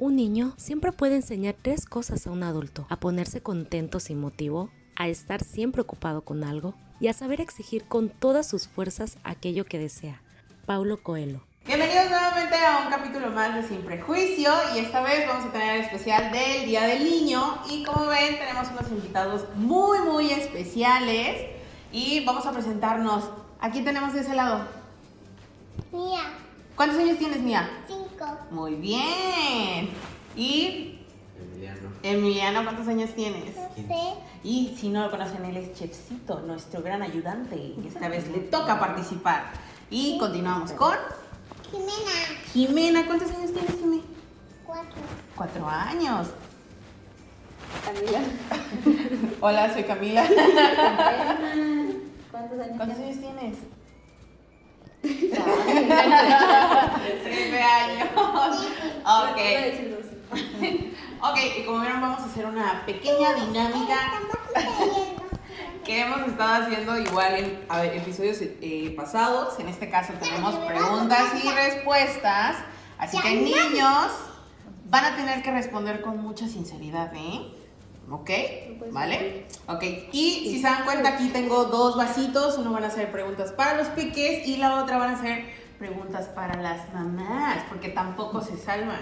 Un niño siempre puede enseñar tres cosas a un adulto. A ponerse contento sin motivo, a estar siempre ocupado con algo y a saber exigir con todas sus fuerzas aquello que desea. Paulo Coelho. Bienvenidos nuevamente a un capítulo más de Sin Prejuicio y esta vez vamos a tener el especial del Día del Niño y como ven tenemos unos invitados muy muy especiales y vamos a presentarnos. Aquí tenemos de ese lado. Mía, ¿Cuántos años tienes, Mía? Cinco, Muy bien. Y Emiliano. Emiliano, ¿cuántos años tienes? Y si no lo conocen, él es Chefcito, nuestro gran ayudante. Y esta vez le toca participar. Y continuamos con Jimena, Jimena. ¿Cuántos años tienes, Jimena? cuatro, Cuatro años. Camila. Hola, soy Camila. ¿Cuántos años ¿Cuántos tienes? años tienes? Ay, Siete años. Iba a Ok. Ok, y como vieron, vamos a hacer una pequeña dinámica que hemos estado haciendo igual en a ver, episodios eh, pasados. En este caso tenemos preguntas y respuestas. Así que niños van a tener que responder con mucha sinceridad, ¿eh? ¿Ok? ¿Vale? Ok. Y si se dan cuenta, aquí tengo dos vasitos. Uno van a ser preguntas para los peques y la otra van a ser preguntas para las mamás, porque tampoco se salvan.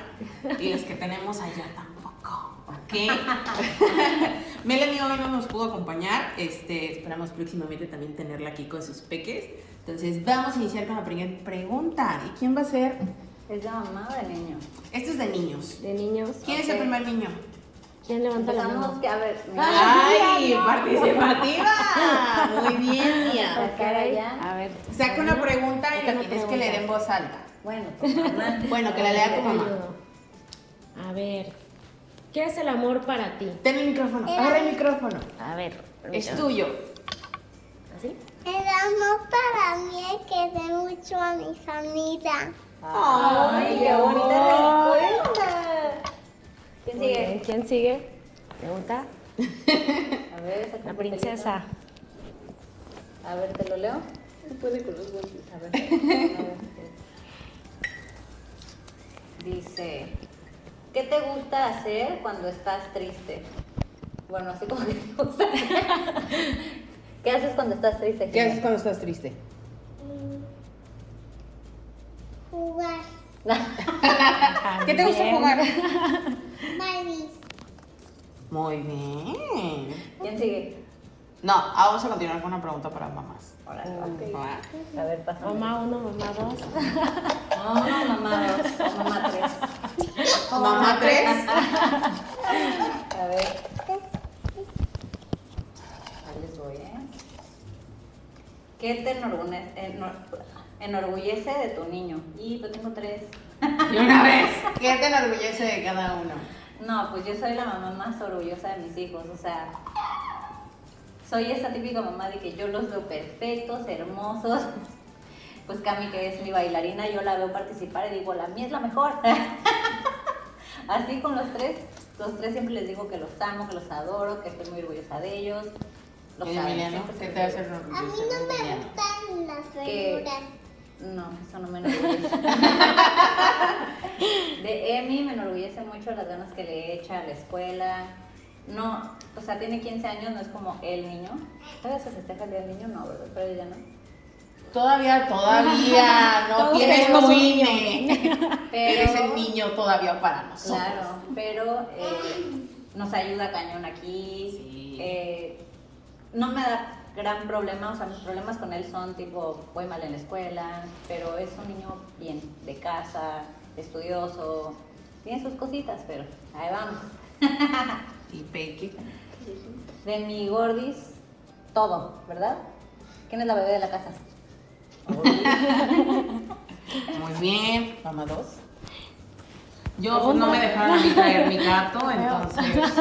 Y los que tenemos allá tampoco. ¿Ok? Melanie hoy no nos pudo acompañar. Este, esperamos próximamente también tenerla aquí con sus peques. Entonces, vamos a iniciar con la primera pregunta. ¿Y quién va a ser? ¿Es de mamá o de niño? Este es de niños. De niños, ¿Quién es el primer niño? ¿Quién levanta la mano? que, a ver, ¡Ay, participativa! Muy bien, mía. A ver. Saca una pregunta y la tienes que leer en voz alta. Bueno, pues, mamá. Bueno, que la lea tu mamá. A ver. ¿Qué es el amor para ti? Ten el micrófono. Agarra el micrófono. A ver. Es tuyo. ¿Así? El amor para mí es que dé mucho a mi familia. Ay, qué bonita respuesta. ¿Quién sigue? ¿Quién sigue? Pregunta. A ver, saca La princesa. A ver, ¿te lo leo? No puede con los golpes. A ver. a ver. Dice, ¿qué te gusta hacer cuando estás triste? Bueno, así como que te gusta. ¿Qué haces cuando estás triste? ¿Qué haces cuando estás triste? Jugar ¿Qué te gusta jugar? Barbies. Muy bien. ¿Quién sigue? No, ah, vamos a continuar con una pregunta para mamás. Órale, Ok. Va. A ver, pasa. Mamá uno, mamá dos. No, mamá dos, o mamá tres. Mamá tres. A ver. Ahí les voy, ¿eh? ¿Qué te enor- enorgullece de tu niño? Y pues tengo tres. Y una vez. ¿Qué te enorgullece de cada uno? No, pues yo soy la mamá más orgullosa de mis hijos, o sea, soy esa típica mamá de que yo los veo perfectos, hermosos. Pues Cami, que es mi bailarina, yo la veo participar y digo, la mía es la mejor. Así con los tres, los tres siempre les digo que los amo, que los adoro, que estoy muy orgullosa de ellos. Los ¿Y Emiliano? ¿Qué te hace digo. A mí no me gustan las verduras. No, eso no me enorgullece. De Emi me enorgullece mucho las ganas que le echa a la escuela. No, o sea, tiene 15 años, no es como el niño. ¿Todavía se festeja el día del niño? No, ¿verdad? Pero ella no. Todavía, todavía no Todos tienes tu un INE. Pero- Eres el niño todavía para nosotros. Claro, pero eh, nos ayuda cañón aquí. Sí. Eh, no me da gran problema, o sea, mis problemas con él son tipo, voy mal en la escuela, pero es un niño bien, de casa, estudioso, tiene sus cositas, pero ahí vamos. Y Peque. De mi gordis, todo, ¿verdad? ¿Quién es la bebé de la casa? Muy bien. Mamá dos. Yo pues, no me dejaron a mí traer mi gato, entonces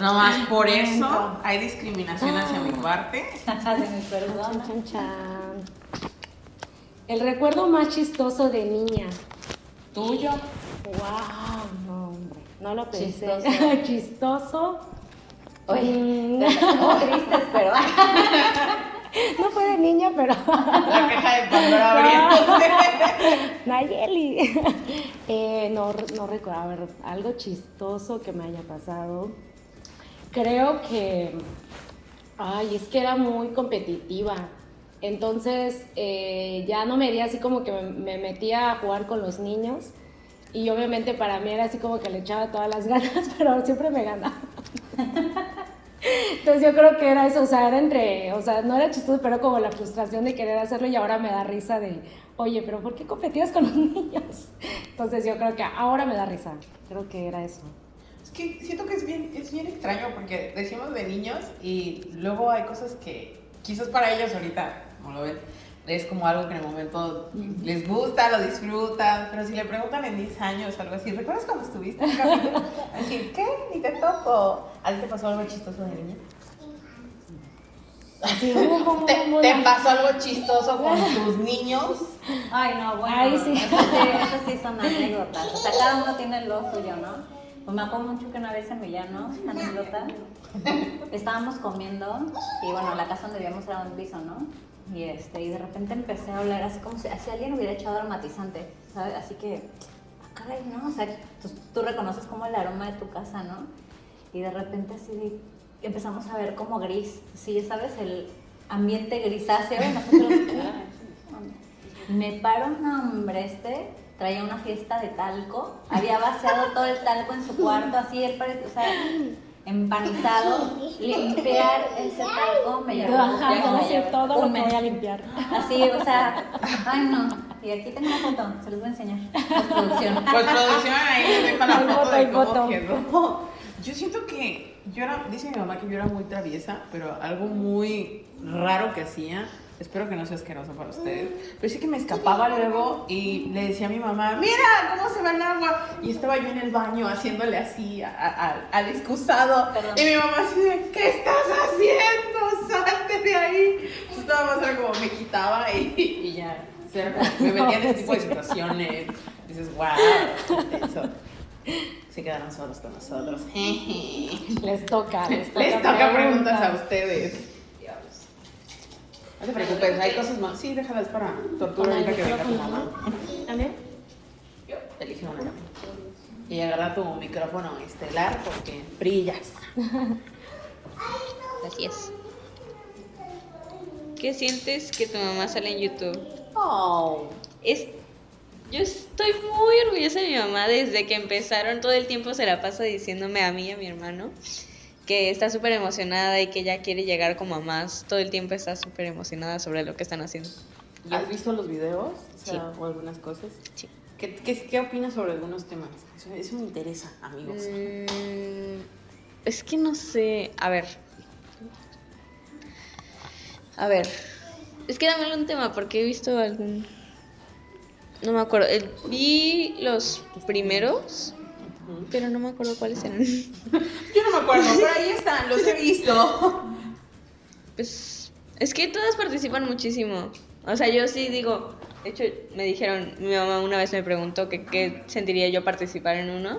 nomás por eso hay discriminación hacia mi parte. El recuerdo más chistoso de niña. Tuyo. Wow, no, hombre. No lo pensé. Chistoso. Chistoso. Oye, Mm. muy tristes, pero. No fue de niña, pero. La caja de Pandora abriéndose. Nayeli. Eh, no, no recuerdo, a ver, algo chistoso que me haya pasado. Creo que. Ay, es que era muy competitiva. Entonces, eh, ya no me di así como que me, me metía a jugar con los niños. Y obviamente para mí era así como que le echaba todas las ganas, pero siempre me ganaba. Entonces yo creo que era eso, o sea, era entre, o sea, no era chistoso, pero como la frustración de querer hacerlo y ahora me da risa de, oye, pero ¿por qué competías con los niños? Entonces yo creo que ahora me da risa, creo que era eso. Es que siento que es bien, es bien extraño porque decimos de niños y luego hay cosas que quizás para ellos ahorita, como lo ven, es como algo que en el momento les gusta, lo disfrutan, pero si le preguntan en 10 años o algo así, ¿recuerdas cuando estuviste en capítulo? Así, ¿qué? Ni te toco. ¿A ti te pasó algo chistoso de niña? Como, como, ¿Te, como te la- pasó algo chistoso con tus niños? Ay, no, bueno. Ay, sí. Esas sí, esas sí son anécdotas. O sea, cada uno tiene lo suyo, ¿no? Pues me acuerdo mucho que una vez en Villano, anécdota, estábamos comiendo y bueno, la casa donde vivíamos era un piso, ¿no? Y, este, y de repente empecé a oler así como si, si alguien hubiera echado aromatizante, ¿sabes? Así que, ah, caray, ¿no? O sea, tú, tú reconoces como el aroma de tu casa, ¿no? Y de repente así empezamos a ver como gris, sí, ¿sabes? El ambiente grisáceo nosotros... Me paro, no, hombre, este traía una fiesta de talco, había vaciado todo el talco en su cuarto, así, él parece, o sea, empanizado, limpiar ese talco me llevó, Ajá, hacer todo lo que voy a limpiar. Así, o sea, ay no, y aquí tengo una foto, se los voy a enseñar, postproducción. Pues producción ahí les dejo la foto foto, de cómo foto. quedó. Yo siento que yo era, dice mi mamá que yo era muy traviesa, pero algo muy raro que hacía, espero que no sea asqueroso para ustedes, pero sí que me escapaba luego y le decía a mi mamá, mira cómo se va el agua, y estaba yo en el baño haciéndole así a- a- al excusado, Perdón. y mi mamá así de, ¿qué estás haciendo? Salte de ahí. Entonces nada más era como me quitaba y, y ya, me metía en ese tipo de situaciones, dices, wow, eso. Se quedaron solos con nosotros. Les toca, les toca. Les toca preguntas. a ustedes. No te preocupes, hay cosas más. Sí, déjalas para tortura ahorita que venga tu mamá. ¿También? Elige una. Y agarra tu micrófono estelar porque brillas. Así es. ¿Qué sientes que tu mamá sale en YouTube? Oh. Es, yo estoy muy orgullosa de mi mamá desde que empezaron. Todo el tiempo se la pasa diciéndome a mí y a mi hermano que está súper emocionada y que ya quiere llegar como a más. Todo el tiempo está súper emocionada sobre lo que están haciendo. ¿Has visto los videos? O, sea, o algunas cosas. Sí. ¿Qué, qué, qué opinas sobre algunos temas? Eso, eso me interesa, amigos. Mm, es que no sé. A ver. A ver. Es que dame un tema porque he visto algún. No me acuerdo. Vi los primeros, Pero no me acuerdo cuáles eran. Yo no me acuerdo, pero ahí están, los he visto. Pues es que todas participan muchísimo. O sea, yo sí digo. De hecho, me dijeron, mi mamá una vez me preguntó que qué sentiría yo participar en uno.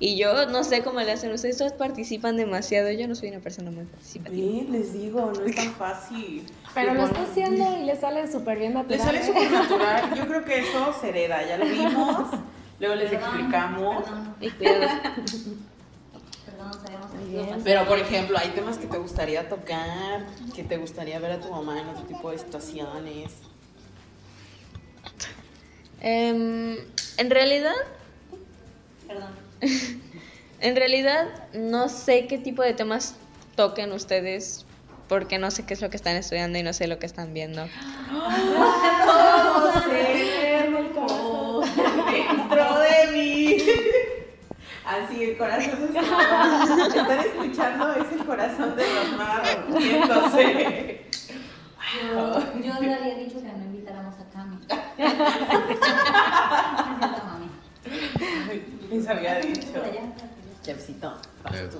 Y yo no sé cómo le hacen ustedes, todos participan demasiado. Yo no soy una persona muy participativa. Sí, les digo, no es tan fácil. Pero Le lo está haciendo y le sale súper bien natural. Le sale súper natural. Yo creo que eso se hereda, ya lo vimos. Luego les Perdón, explicamos. Perdón, Pero, por ejemplo, hay temas que te gustaría tocar, que te gustaría ver a tu mamá en otro tipo de situaciones. Em, en realidad, Perdón. en realidad no sé qué tipo de temas toquen ustedes porque no sé qué es lo que están estudiando y no sé lo que están viendo. Remolcó dentro de mí. Así el corazón se está. Están escuchando, es el corazón de los rompiéndose. Yo, yo le había dicho que no invitáramos a Cami. Les había dicho. Chefcito, vas tú.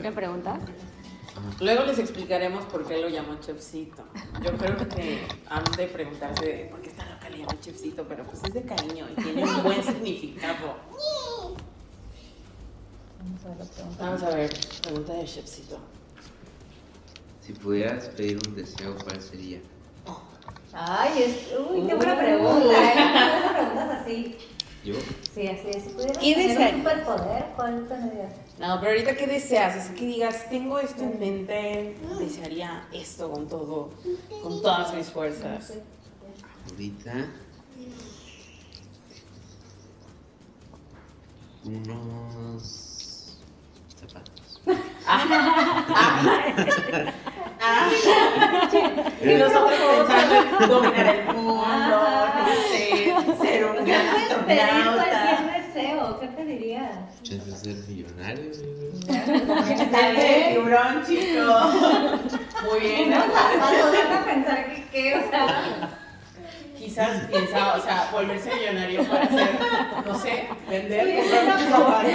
¿Qué pregunta? Luego les explicaremos por qué lo llamó Chefcito. Yo creo que han de preguntarse por qué está llama Chefcito, pero pues es de cariño y tiene un buen significado. Vamos a ver las preguntas. Vamos a ver, pregunta de Chefcito. Si pudieras pedir un deseo, ¿cuál sería? Ay, es. Uy, qué Uh. buena pregunta. ¿eh? Preguntas así. ¿Yo? Sí, así es. Si pudieras ¿Qué tener desearías? un superpoder, ¿cuál tendrías? No, pero ahorita, ¿qué deseas? Así que digas, tengo esto en mente, desearía esto con todo, con todas mis fuerzas. Ahorita. Unos zapatos. Y nosotros pensando en dominar el mundo, no sé, ser un gran astronauta. cualquier deseo. ¿Qué pedirías? Chance de ser millonario. Está bien, tiburón, chico. Muy bien. Pensar que qué, o sea. Quizás piensa, o sea, volverse millonario para hacer, no sé, vender, comprar muchos zapatos.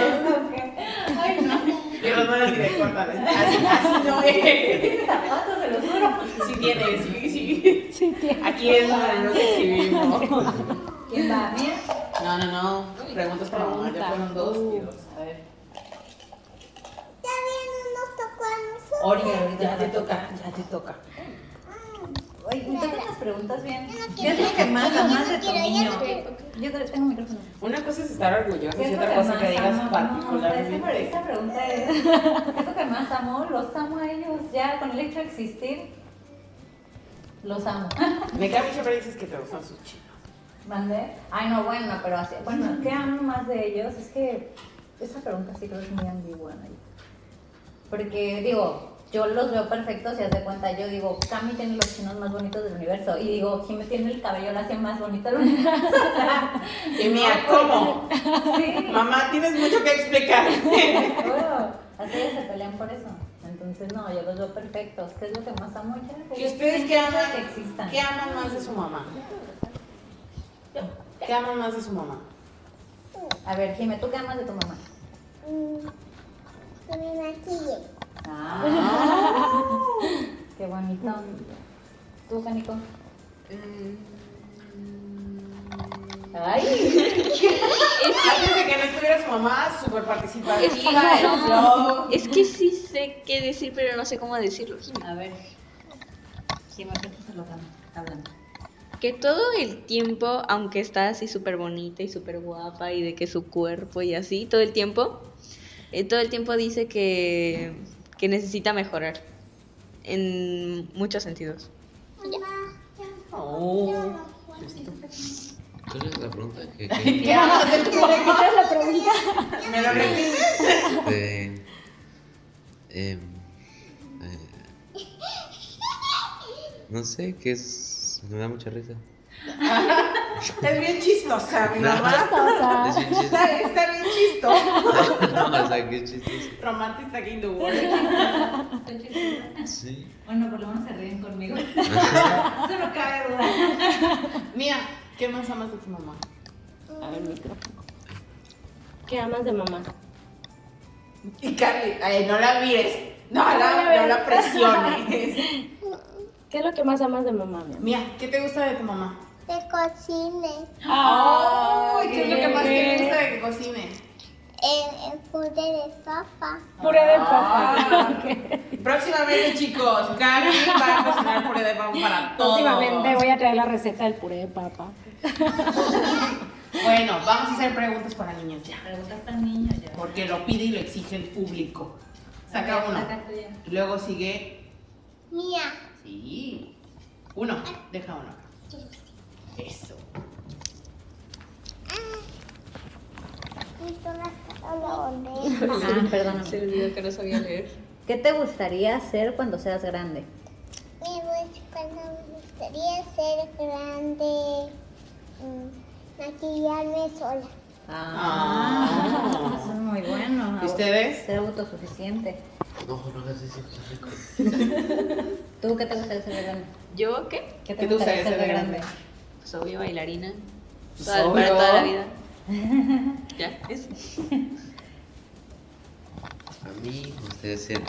Ay, no. Y los van a decir, córtale. Así, así no es. Zapatos, se los juro. Sí tiene, sí, sí. Aquí es donde nos exhibimos. ¿Quién va? ¿Mía? No, no, no. Preguntas para mamá. Ya fueron dos y dos. A ver. Ya bien, nos tocó a nosotros. Ori, ya te toca, ya te toca. Oye, me tocan las preguntas bien. Yo no ¿Qué es quiero. lo que más Yo no amas de tu yo niño? no. Yo creo- tengo micrófono. Una cosa es estar orgullosa ¿Qué y otra que cosa que digas amo? No, esa, particularmente. esa pregunta es, ¿qué es lo que más amo? Los amo a ellos, ya con el hecho de existir, los amo. Me cae mucho pero dices que te gustan sus chinos. ¿Mandé? Ay, no, bueno, pero así, bueno, ¿qué amo más de ellos? Es que esa pregunta sí creo que es muy ambigua, ¿no? Porque, digo, yo los veo perfectos y haz de cuenta, yo digo, Cami tiene los chinos más bonitos del universo y digo, Jimmy tiene el cabello lacio más bonito del universo. Y mía, ¿cómo? Sí. Mamá, tienes mucho que explicar. Así se pelean por eso. Entonces, no, yo los veo perfectos. ¿Qué es lo que más amo? ¿Y ustedes qué aman? que existan. ¿Qué aman más de su mamá? ¿Qué aman más de su mamá? A ver, Jimmy, ¿tú qué amas de tu mamá? Mm, Que me maquille. Ah, qué bonito. ¿Tú, Canico? Ay, Antes de que no estuviera su mamá, súper flow. Es que sí sé qué decir, pero no sé cómo decirlo. a ver. Jimmy, ¿qué estás hablando? hablando? Que todo el tiempo, aunque está así súper bonita y súper guapa y de que su cuerpo y así, todo el tiempo, eh, todo el tiempo dice que, que necesita mejorar en muchos sentidos. Oh. ¿Cuál es la pregunta? ¿Qué, qué? ¿Qué amas de tu mamá? Me lo repites. Este, em, eh, no sé, que es. Me da mucha risa. Es bien chistosa, mi mamá. Es bien chistoso. Está, está bien chistoso. no, o sea, qué chistoso. Romantic in the world. Sí. Bueno, por lo menos se ríen conmigo. Eso no cabe duda. Mía, ¿qué más amas de tu mamá? A ver, micrófono. ¿Qué amas de mamá? Y Carly, ay, no la mires. No la, no la presiones. ¿Qué es lo que más amas de mamá, mi amor? Mía, ¿qué te gusta de tu mamá? Que cocine. Ay, ¿qué es lo que más te gusta de que cocine? El, el puré de papa. Puré de papa. Ah, Próximamente, chicos, Carly va a cocinar puré de papa para todos. Próximamente voy a traer la receta del puré de papa. Bueno, vamos a hacer preguntas para niños ya. Preguntas para niños ya. Porque lo pide y lo exige el público. Saca uno. Saca tuya. Luego sigue. Mía. Sí. Uno. Deja uno. Eso. Ah, perdóname. Se olvidó que no sabía leer. ¿Qué te gustaría hacer cuando seas grande? Me gusta- cuando me gustaría ser grande, mm, maquillarme sola. Ah. eso es muy bueno. ¿Y ustedes? Ser autosuficiente. No, no hagas eso, rico. ¿Tú qué te gustaría ser de grande? ¿Yo qué? ¿Qué ¿Qué te gustaría ser de grande? Pues obvio bailarina. Pues Toda- obvio. para toda la vida. ya, es. A mí me gustaría ser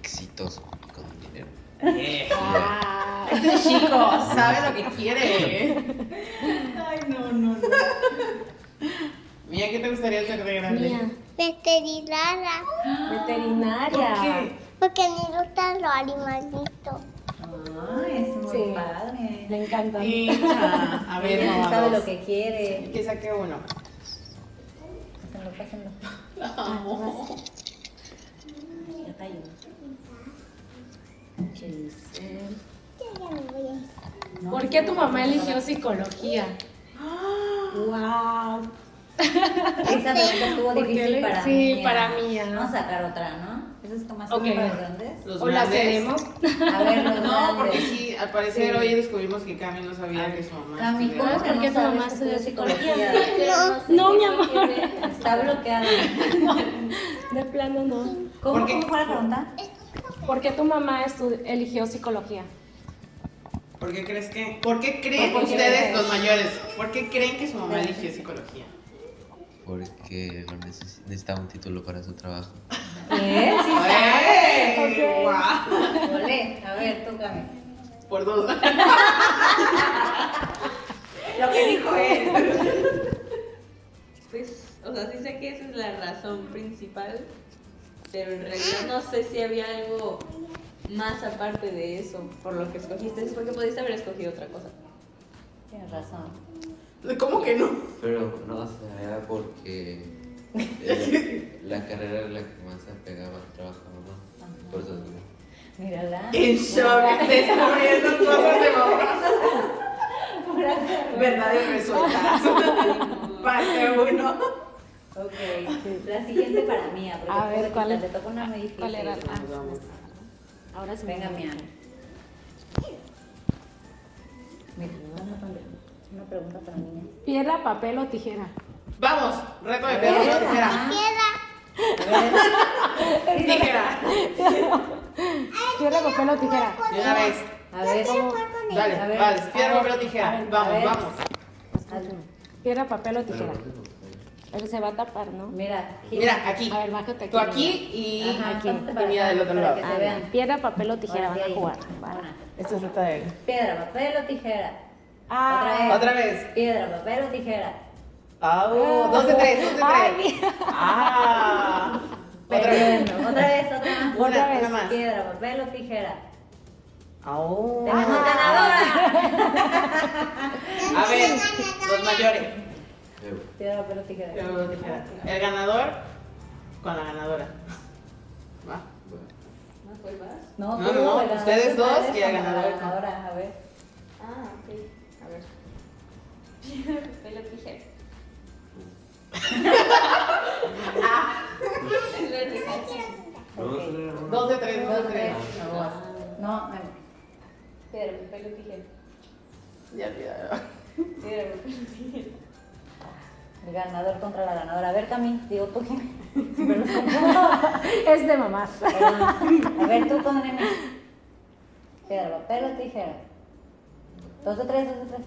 exitoso con dinero. Yeah. Este chico sabe lo que quiere. Ay, no, no, no. Mía, ¿qué te gustaría ser de grande? Mía, Veterinaria. veterinaria. ¿Por qué? Porque me gustan los animalitos. Ay, es muy Sí. padre. Le encanta. Hija, a ver, Ella sí sabe lo que quiere. Que saque uno. Pásenlo, pásenlo. La amo. Ya te ayudo. Yo voy a ir. ¿Por qué tu mamá eligió psicología? ¡Wow! Esa pregunta estuvo ¿Por qué difícil le- para sí, mí. para mí, ajá. Vamos a sacar otra, ¿no? Esas es como así Ok. para los grandes. Los ¿O la grandes. cedemos? A ver, los No, porque sí, al parecer Sí. hoy descubrimos que Cami no sabía que su mamá Cami. ¿cómo que ¿Por qué no tu mamá estudió psicología? psicología? No, mi amor. Está bloqueada. De plano no. ¿Cómo, ¿Por qué? ¿Cómo fue la pregunta? ¿Por qué tu mamá eligió psicología? ¿Por qué crees que? ¿Por qué creen ¿Por qué ustedes, los mayores, por qué creen que su mamá eligió psicología? Porque necesitaba un título para su trabajo. ¿Qué? Sí. Olé. A ver, tú, Cami. Por dos. Lo que dijo él. Pues, o sea, sí sé que esa es la razón principal, pero en realidad no sé si había algo más aparte de eso por lo que escogiste, porque pudiste haber escogido otra cosa. Tienes razón. ¿Cómo que no? Pero no, o sea, era porque eh, la carrera era la que más se apegaba al trabajo, ¿no? Por eso digo. Mírala. En shock, descubriendo cosas de mamá. Verdades resueltas. Parte uno. Ok, la siguiente para porque A ver, ¿cuál es? Te tocó una muy difícil. ¿Cuál era? Ah, ahora sí. me Venga. Mía. Mira, me van a poner una pregunta para niña. ¿Piedra, papel o tijera? Vamos, reto de piedra, papel, tijera. Piedra. Tijera. ¿Piedra, papel o tijera? De una vez. A ver, ¿cómo? Dale, A ver, vale, piedra, papel o tijera. Vamos, ver. vamos. ¿Piedra, papel o tijera? Él se va a tapar, ¿no? Mira, gira. Mira, aquí. A ver, bájate aquí. Tú aquí y Ajá, aquí. Y mira del otro lado. Piedra, papel o tijera van a jugar. Esto es ruta de él. Piedra, papel o tijera. Ah, Otra vez. Piedra, papel o tijera. Ah, dos de tres, dos de tres. Ah. Otra vez. Otra vez, otra más. Una, Otra vez. una más. Piedra, papel o tijera. Oh. Tenemos ganadora. A ver, los mayores. Piedra, papel o tijera. Piedra, papel, tijera. El ganador con la ganadora. Va. ¿No fue más? No, No, no, ustedes dos y el ganador con- ganadora, a ver. Ah, ok. A ver. Piedra, papel o tijera. Es verde. Ok. Dos de tres, dos de tres. No, no. Piedra, papel o tijera. Ya olvidaron. Piedra, papel o tijera. El ganador contra la ganadora. A ver, Cami, digo tú que. es de mamás. A ver, tú con nene. Piedra, papel o tijera. Dos de tres, dos de tres.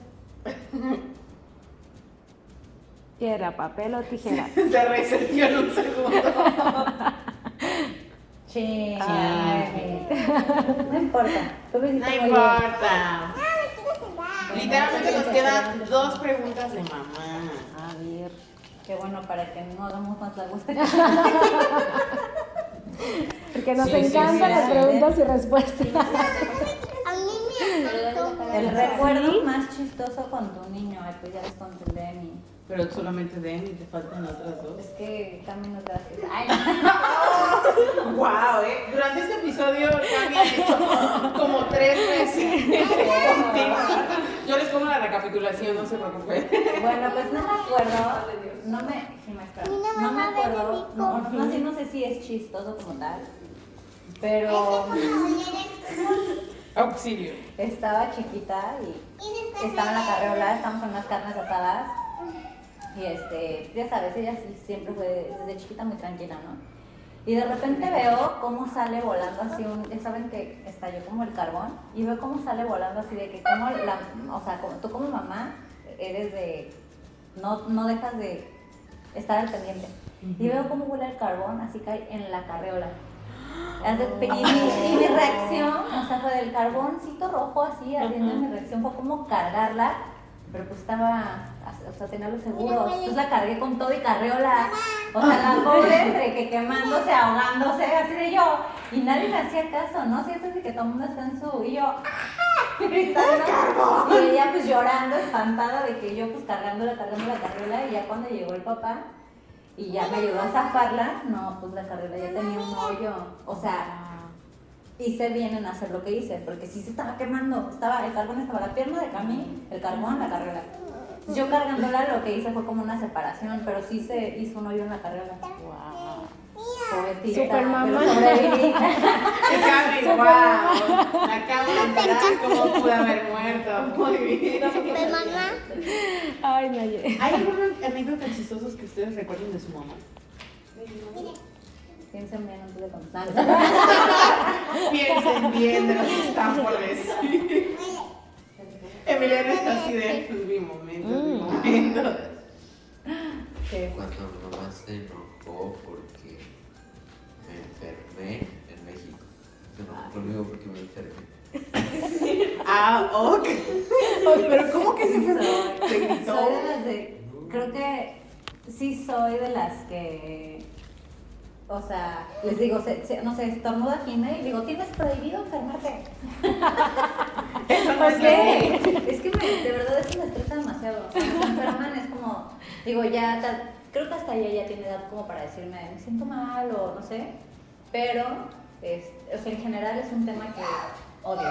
Piedra, papel o tijera. Se reseteó en un segundo. Sí. Ay. No importa. Tú lo No bien. importa. Literalmente nos quedan dos preguntas de mamá. A ver. Qué bueno para que no hagamos más la gusta. Porque nos Sí, encantan sí, las sí. preguntas y respuestas. A mí me encantó. El recuerdo más chistoso con tu niño. Ay, pues ya les conté de mi. Pero solamente den y te faltan otras dos. Es que Cami nos da. Ay, Wow, eh. Durante este episodio Cami ha hecho como tres veces. Yo les pongo la recapitulación, no se preocupen. Bueno, pues no me acuerdo. No me. sí, me. No me acuerdo. No, no, sé, no sé si es chistoso como tal. Pero Auxilio. estaba chiquita y estaba en la carreola, estábamos en unas carnes asadas. Y este, ya sabes, ella siempre fue desde chiquita muy tranquila, ¿no? Y de repente veo cómo sale volando así un, ya saben que estalló como el carbón, y veo cómo sale volando así de que como la, o sea, como, tú como mamá eres de, no, no dejas de estar al pendiente. Y veo cómo vuela el carbón, así cae en la carreola. Y mi, y mi reacción, o sea, fue del carboncito rojo así, haciendo mi reacción fue como cargarla, pero pues estaba, o sea, tenía los seguros. Entonces la cargué con todo y carriola. O sea, la pobre entre que quemándose, ahogándose, así de yo. Y nadie le hacía caso, ¿no? Si es así que todo el mundo está en su. Y yo, ¡ah! gritando. Y ella pues llorando, espantada de que yo pues cargándola, cargando la carriola. Y ya cuando llegó el papá y ya me ayudó a zafarla, no, pues la carriola ya tenía un hoyo. O sea, hice bien en hacer lo que hice, porque sí se estaba quemando. Estaba, el carbón estaba la pierna de Cami, el carbón, la carriola. Yo cargándola lo que hice fue como una separación, pero sí se hizo un hoyo en la carriola. Pobrecita, Super mamá. sobreviví. Cami, wow. Me acabo de enterar cómo pude haber muerto. Muy bien. Mi mamá. Ay, Naye. ¿Hay alguna anécdota chistosos que ustedes recuerden de su mamá? Piensen bien antes de contar. Piensen bien de lo que están por decir. Emiliano está así de pues, mi momento, mi momento. ¿Qué? Cuando mi mamá se enojó porque me enfermé en México. Se enojó conmigo porque me enfermé. Ah, ok. Pero ¿cómo que se Soy gritó? de las de. Creo que sí soy de las que. O sea, les digo, se- se- no sé, estornuda Jimé y digo, tienes prohibido enfermarte. ¿Por qué? Es que me, de verdad eso me estresa demasiado. Se enferman es como, digo, ya, ta- creo que hasta ella ya tiene edad como para decirme, me siento mal o no sé. Pero, es, o sea, en general es un tema que odio.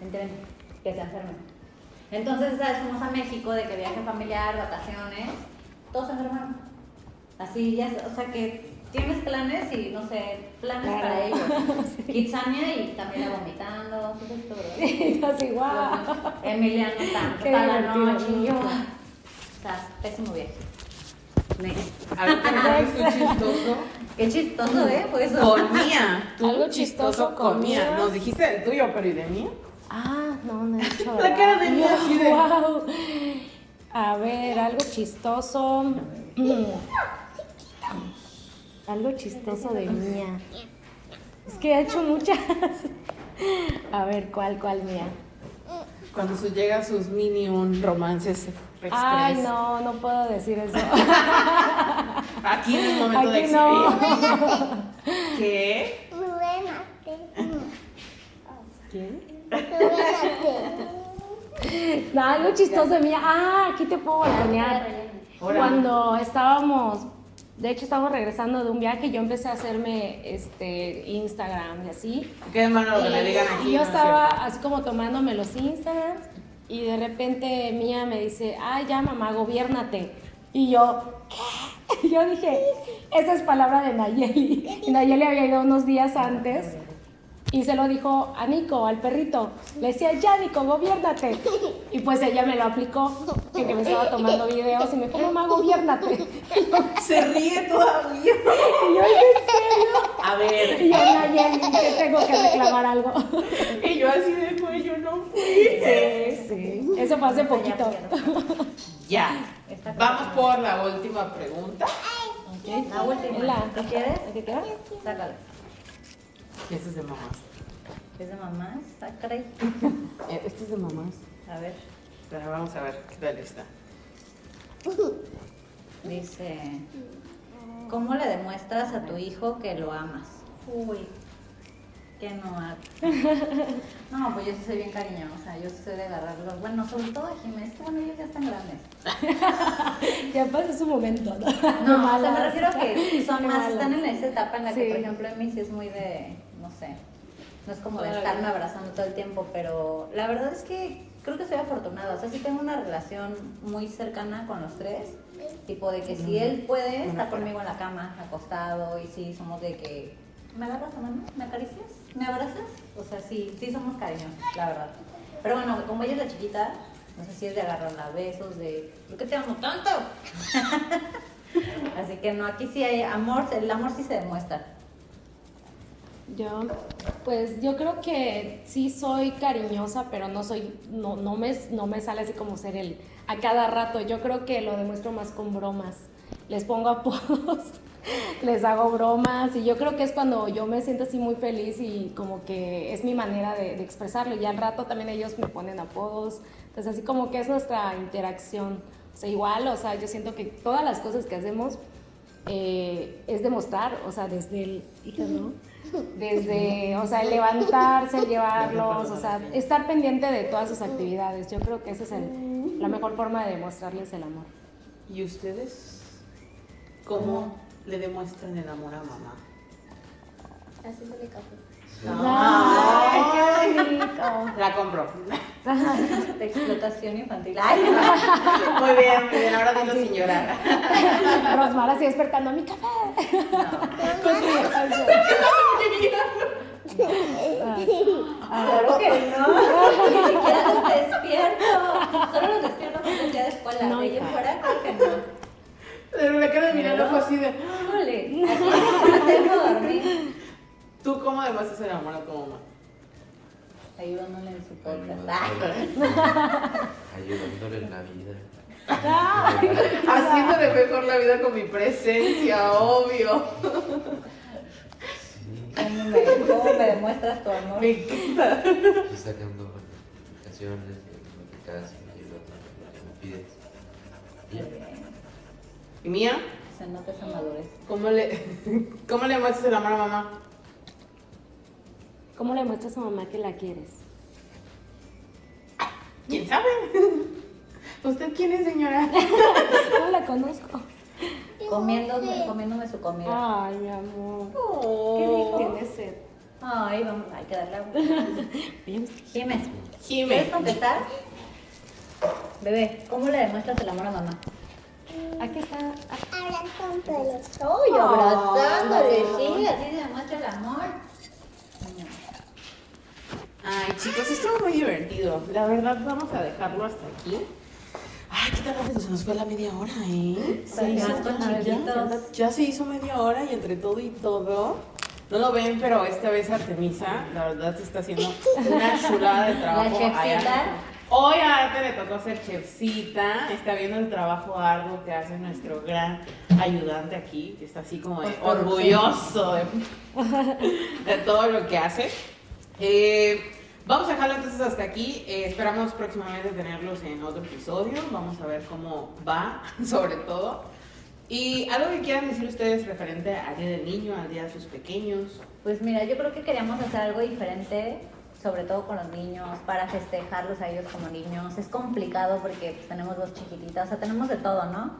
¿Entienden? Que se enfermen. Entonces, ¿sabes? Fuimos a México de que viaje familiar, vacaciones, todos se enfermaron. Así ya, o sea que tienes planes y no sé, planes Claro. para ellos. Kitsania y también la vomitando, todo esto, guau. Emiliano tanto, Qué toda la noche y yo. sea, pésimo viaje. Next. A ver, ¿qué chistoso? Qué chistoso, ¿eh? Fue eso. Con Mía. Tú Algo chistoso con Mía. Mía. Nos dijiste del tuyo, pero ¿y de Mía? Ah, no, no he hecho. La cara de Mía así de- Wow. A ver, algo chistoso. Algo chistoso de mía. Es que he hecho muchas. A ver, ¿cuál, cuál mía? Cuando su, llega a sus mini un romances express. Ay, no, no puedo decir eso. Aquí en el momento de Aquí no. ¿Qué? Súbete. No, algo chistoso de mía. Ah, aquí te puedo balconear. Cuando estábamos, de hecho estábamos regresando de un viaje, yo empecé a hacerme este Instagram y así. ¿Qué malo lo que le digan aquí? Y yo no estaba así como tomándome los Instagrams y de repente Mía me dice, ay ya mamá, gobiernate. Y yo, ¿qué? Y yo dije, esa es palabra de Nayeli. Y Nayeli había ido unos días antes y se lo dijo a Nico, al perrito. Le decía, ya Nico, gobiernate. Y pues ella me lo aplicó, que, que me estaba tomando videos y me dijo, mamá, gobiernate. Se ríe todavía. Y yo, ¿en serio? A ver. Y yo, Nayeli, que tengo que reclamar algo. Y yo así de güey, yo no fui. Sí, sí. Eso fue hace poquito. Ya. Vamos por la última pregunta. La última. La- ¿Qué quieres? ¿Qué queda? Sácalo. Y este es de mamás. ¿Es de mamá? Sácale. Eh, Este es de mamás. A ver. Pero vamos a ver qué tal está. Dice, ¿cómo le demuestras a tu hijo que lo amas? Uy, que no hago. No, pues yo sí soy bien cariñosa, yo sí soy de agarrarlos. Bueno, sobre todo a Jiménez, que bueno, ellos ya están grandes. Ya pasó su momento, ¿no? No, o sea, me refiero a que son Qué más, malas. están en esa etapa en la que, por ejemplo, Emi sí es muy de, no sé, no es como de estarme abrazando todo el tiempo, pero la verdad es que creo que soy afortunada, o sea, sí tengo una relación muy cercana con los tres, tipo de que si él puede, está conmigo en la cama, acostado, y sí, somos de que, ¿me agarras la mano? ¿Me acaricias? ¿Me abrazas? O sea, sí, sí somos cariñosos, la verdad. Pero bueno, como ella es la chiquita, no sé si es de agarrarla besos, de, ¿por qué te amo tanto? Así que no, aquí sí hay amor, el amor sí se demuestra. Yo, pues yo creo que sí soy cariñosa, pero no soy, no, no, me, no me sale así como ser el a cada rato. Yo creo que lo demuestro más con bromas. Les pongo apodos, les hago bromas y yo creo que es cuando yo me siento así muy feliz y como que es mi manera de, de expresarlo. Y al rato también ellos me ponen apodos, Entonces, así como que es nuestra interacción. O sea, igual, o sea, yo siento que todas las cosas que hacemos eh, es demostrar, o sea, desde el, hija, ¿no? Desde, o sea, el levantarse, el llevarlos, o sea, estar pendiente de todas sus actividades. Yo creo que esa es el- la mejor forma de demostrarles el amor. ¿Y ustedes cómo le demuestran el amor a mamá? Así se le café. ¡Ay, qué bonito! La compro. De explotación infantil. Ay, Muy bien, muy bien. Ahora dilo sin llorar. Rosmar así despertando mi café. claro que no. Ni siquiera los despierto. Solo los despierto cuando es día de escuela. No, de hija. fuera, creo que no. Pero me quedo mirando fue así de. Híjole, aquí no tengo dormir. ¿Tú cómo demuestras el amor a tu mamá? Ayudándole en su podcast. Ayudándole, en la vida. Haciéndole mejor la vida con mi presencia, obvio. ¿Cómo me, cómo me demuestras tu amor? Me encanta. Estoy sacando notificaciones, en lo que me pides. ¿Y mía? Se nota esa madurez. ¿Cómo le, ¿Cómo le muestras el amor a mamá? ¿Cómo le muestras a mamá que la quieres? ¿Quién sabe? ¿Usted quién es, señora? No la conozco. Comiéndome, comiéndome su comida. Ay, mi amor. Oh. Tienes sed. Ay, vamos, hay que darle agua. Bien. Jiménez. ¿quieres contestar? Bebé, ¿cómo le demuestras el amor a mamá? Aquí está. Pelos. Ay, abrazándole, sí, así se demuestra el amor. Ay, chicos, estuvo muy divertido. La verdad, vamos a dejarlo hasta aquí. Ay, qué tan rápido se nos fue la media hora, ¿eh? Se hizo ya ya, se hizo media hora y entre todo y todo. No lo ven, pero esta vez Artemisa, la verdad, se está haciendo una chulada de trabajo. La. Hoy a Arte le tocó ser chefcita. Está viendo el trabajo arduo que hace nuestro gran ayudante aquí, que está así como de orgulloso de, de todo lo que hace. Eh, vamos a dejarlo entonces hasta aquí. Eh, esperamos próximamente tenerlos en otro episodio. Vamos a ver cómo va, sobre todo. Y algo que quieran decir ustedes referente al Día del Niño, al Día de sus pequeños. Pues mira, yo creo que queríamos hacer algo diferente, sobre todo con los niños, para festejarlos a ellos como niños. Es complicado porque pues, tenemos dos chiquititas, o sea, tenemos de todo, ¿no?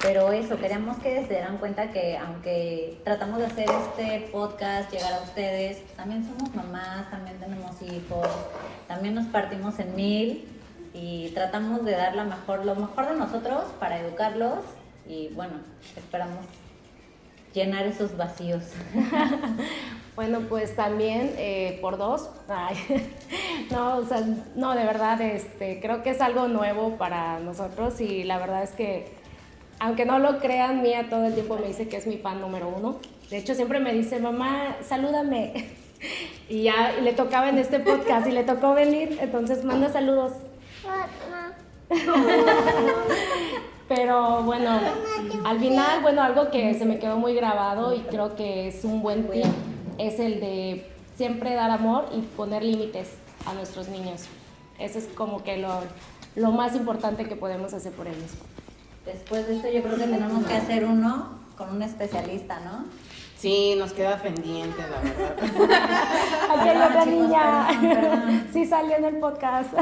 Pero eso, queríamos que se dieran cuenta que aunque tratamos de hacer este podcast, llegar a ustedes, también somos mamás, también tenemos hijos, también nos partimos en mil y tratamos de dar la mejor, lo mejor de nosotros para educarlos y bueno, esperamos llenar esos vacíos. Bueno, pues también eh, por dos. Ay, no, o sea, no, de verdad, este, creo que es algo nuevo para nosotros y la verdad es que, aunque no lo crean, Mía todo el tiempo me dice que es mi fan número uno. De hecho, siempre me dice, mamá, salúdame. Y ya le tocaba en este podcast y le tocó venir, entonces manda saludos. Pero bueno, al final, bueno, algo que se me quedó muy grabado y creo que es un buen tip es el de siempre dar amor y poner límites a nuestros niños. Eso es como que lo, lo más importante que podemos hacer por ellos. Después de esto yo creo que tenemos que hacer uno con un especialista, ¿no? Sí, nos queda pendiente, la verdad. Aquí hay otra niña. perdón. Sí salió en el podcast.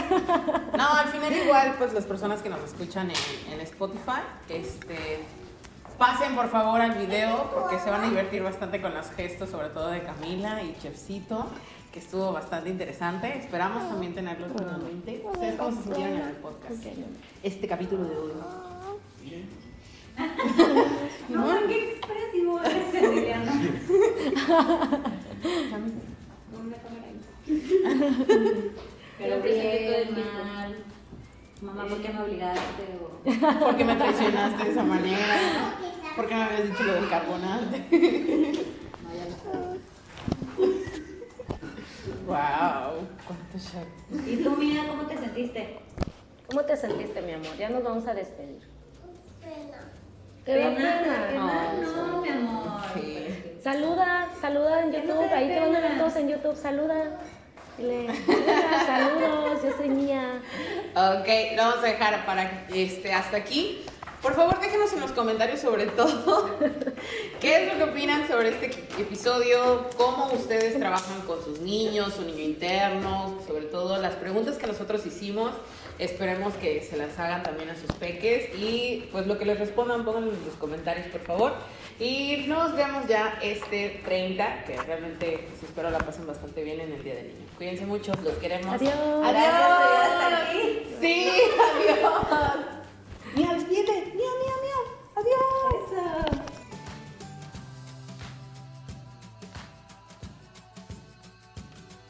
No, al final igual, pues las personas que nos escuchan en, en Spotify, este, pasen por favor al video porque se van a divertir bastante con los gestos, sobre todo de Camila y Chefcito, que estuvo bastante interesante. Esperamos también tenerlos nuevamente. ¿Ustedes cómo se sintieron en el podcast? Este capítulo de hoy. No, qué expresivo eres, Emiliano. Pero bien, mal. Mamá, ¿por qué me obligaste? O- ¿Por qué me traicionaste de esa manera? ¿Por qué me habías dicho lo del? No, sabes. ¡Wow! ¿Cuánto shock? ¿Y tú, Mía, cómo te sentiste? ¿Cómo te sentiste, mi amor? Ya nos vamos a despedir. Pena. ¿Te Pena, pena? pena, Ay, no, mi amor. Sí. Saluda, saluda en no YouTube. Ahí te van a ver todos en YouTube. Saluda. Dile, "Hola, saludos, yo soy Mía. Ok, lo vamos a dejar para este, hasta aquí. Por favor, déjenos en los comentarios sobre todo qué es lo que opinan sobre este episodio, cómo ustedes trabajan con sus niños, su niño interno, sobre todo las preguntas que nosotros hicimos. Esperemos que se las hagan también a sus peques y pues lo que les respondan, pónganlo en los comentarios, por favor. Y nos vemos ya este 30, que realmente pues, espero la pasen bastante bien en el Día del Niño. Cuídense mucho, los queremos. Adiós. Adiós. Gracias aquí. Sí, adiós. Miau, viene. Miau, miau, miau. Adiós.